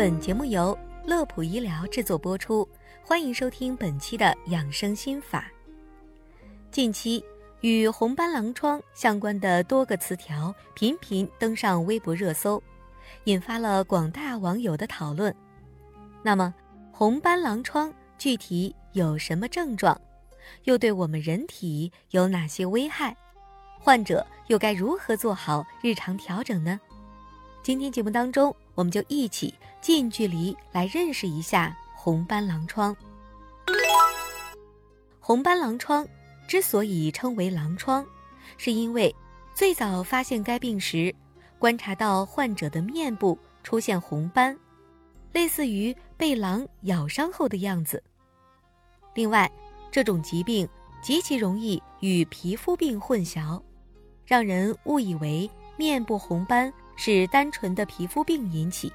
本节目由乐普医疗制作播出，欢迎收听本期的养生心法。近期与红斑狼疮相关的多个词条频频登上微博热搜，引发了广大网友的讨论。那么，红斑狼疮具体有什么症状？又对我们人体有哪些危害？患者又该如何做好日常调整呢？今天节目当中，我们就一起近距离来认识一下红斑狼疮。红斑狼疮之所以称为狼疮，是因为最早发现该病时，观察到患者的面部出现红斑，类似于被狼咬伤后的样子。另外，这种疾病极其容易与皮肤病混淆，让人误以为面部红斑。是单纯的皮肤病引起，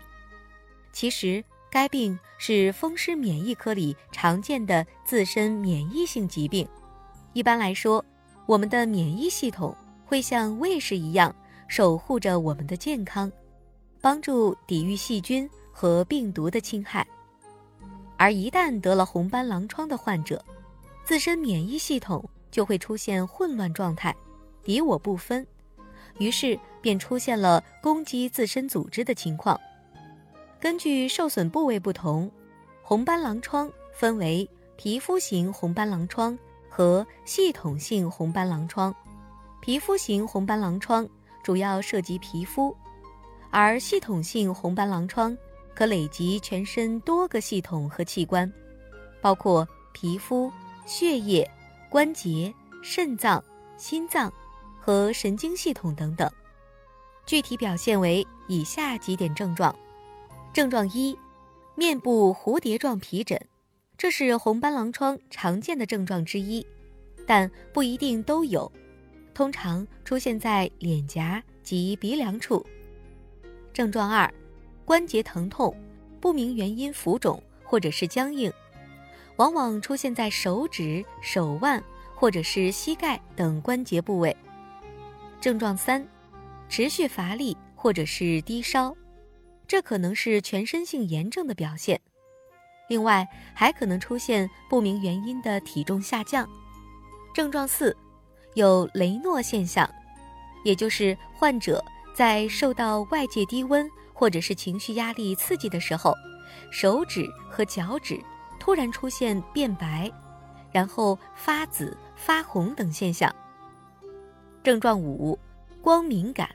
其实该病是风湿免疫科里常见的自身免疫性疾病。一般来说，我们的免疫系统会像卫士一样守护着我们的健康，帮助抵御细菌和病毒的侵害。而一旦得了红斑狼疮的患者，自身免疫系统就会出现混乱状态，敌我不分。于是便出现了攻击自身组织的情况。根据受损部位不同，红斑狼疮分为皮肤型红斑狼疮和系统性红斑狼疮。皮肤型红斑狼疮主要涉及皮肤，而系统性红斑狼疮可累及全身多个系统和器官，包括皮肤、血液、关节、肾脏、心脏。和神经系统等等，具体表现为以下几点症状：症状一，面部蝴蝶状皮疹，这是红斑狼疮常见的症状之一，但不一定都有，通常出现在脸颊及鼻梁处。症状二，关节疼痛，不明原因浮肿或者是僵硬，往往出现在手指、手腕或者是膝盖等关节部位。症状三，持续乏力或者是低烧，这可能是全身性炎症的表现。另外，还可能出现不明原因的体重下降。症状四，有雷诺现象，也就是患者在受到外界低温或者是情绪压力刺激的时候，手指和脚趾突然出现变白，然后发紫、发红等现象。症状五，光敏感，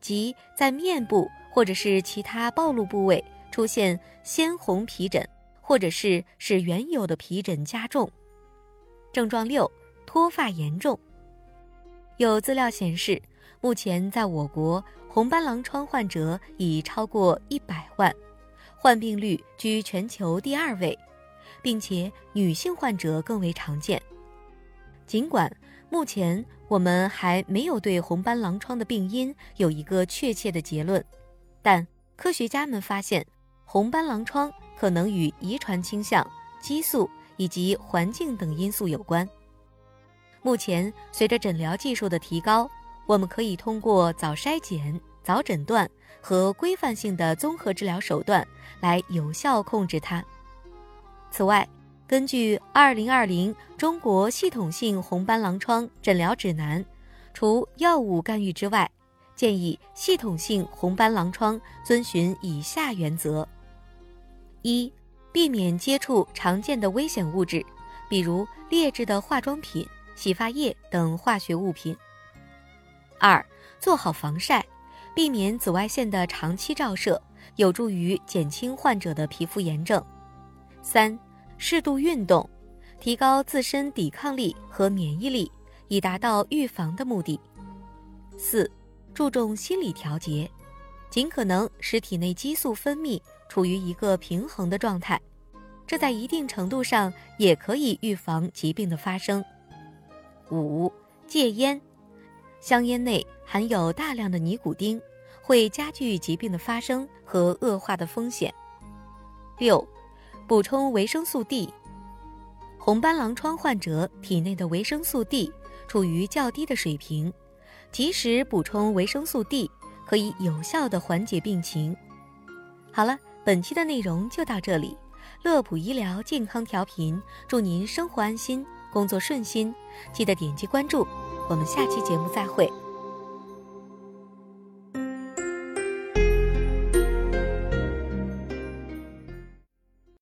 即在面部或者是其他暴露部位出现鲜红皮疹，或者是使原有的皮疹加重。症状六，脱发严重。有资料显示，目前在我国红斑狼疮患者已超过一百万，患病率居全球第二位，并且女性患者更为常见。尽管。目前我们还没有对红斑狼疮的病因有一个确切的结论，但科学家们发现，红斑狼疮可能与遗传倾向、激素以及环境等因素有关。目前，随着诊疗技术的提高，我们可以通过早筛检、早诊断和规范性的综合治疗手段来有效控制它。此外，根据《二零二零中国系统性红斑狼疮诊疗指南》，除药物干预之外，建议系统性红斑狼疮遵循以下原则：一、避免接触常见的危险物质，比如劣质的化妆品、洗发液等化学物品；二、做好防晒，避免紫外线的长期照射，有助于减轻患者的皮肤炎症；三。适度运动，提高自身抵抗力和免疫力，以达到预防的目的。四、注重心理调节，尽可能使体内激素分泌处于一个平衡的状态，这在一定程度上也可以预防疾病的发生。五、戒烟，香烟内含有大量的尼古丁，会加剧疾病的发生和恶化的风险。六。补充维生素 D，红斑狼疮患者体内的维生素 D 处于较低的水平，及时补充维生素 D 可以有效的缓解病情。好了，本期的内容就到这里，乐普医疗健康调频，祝您生活安心，工作顺心，记得点击关注，我们下期节目再会。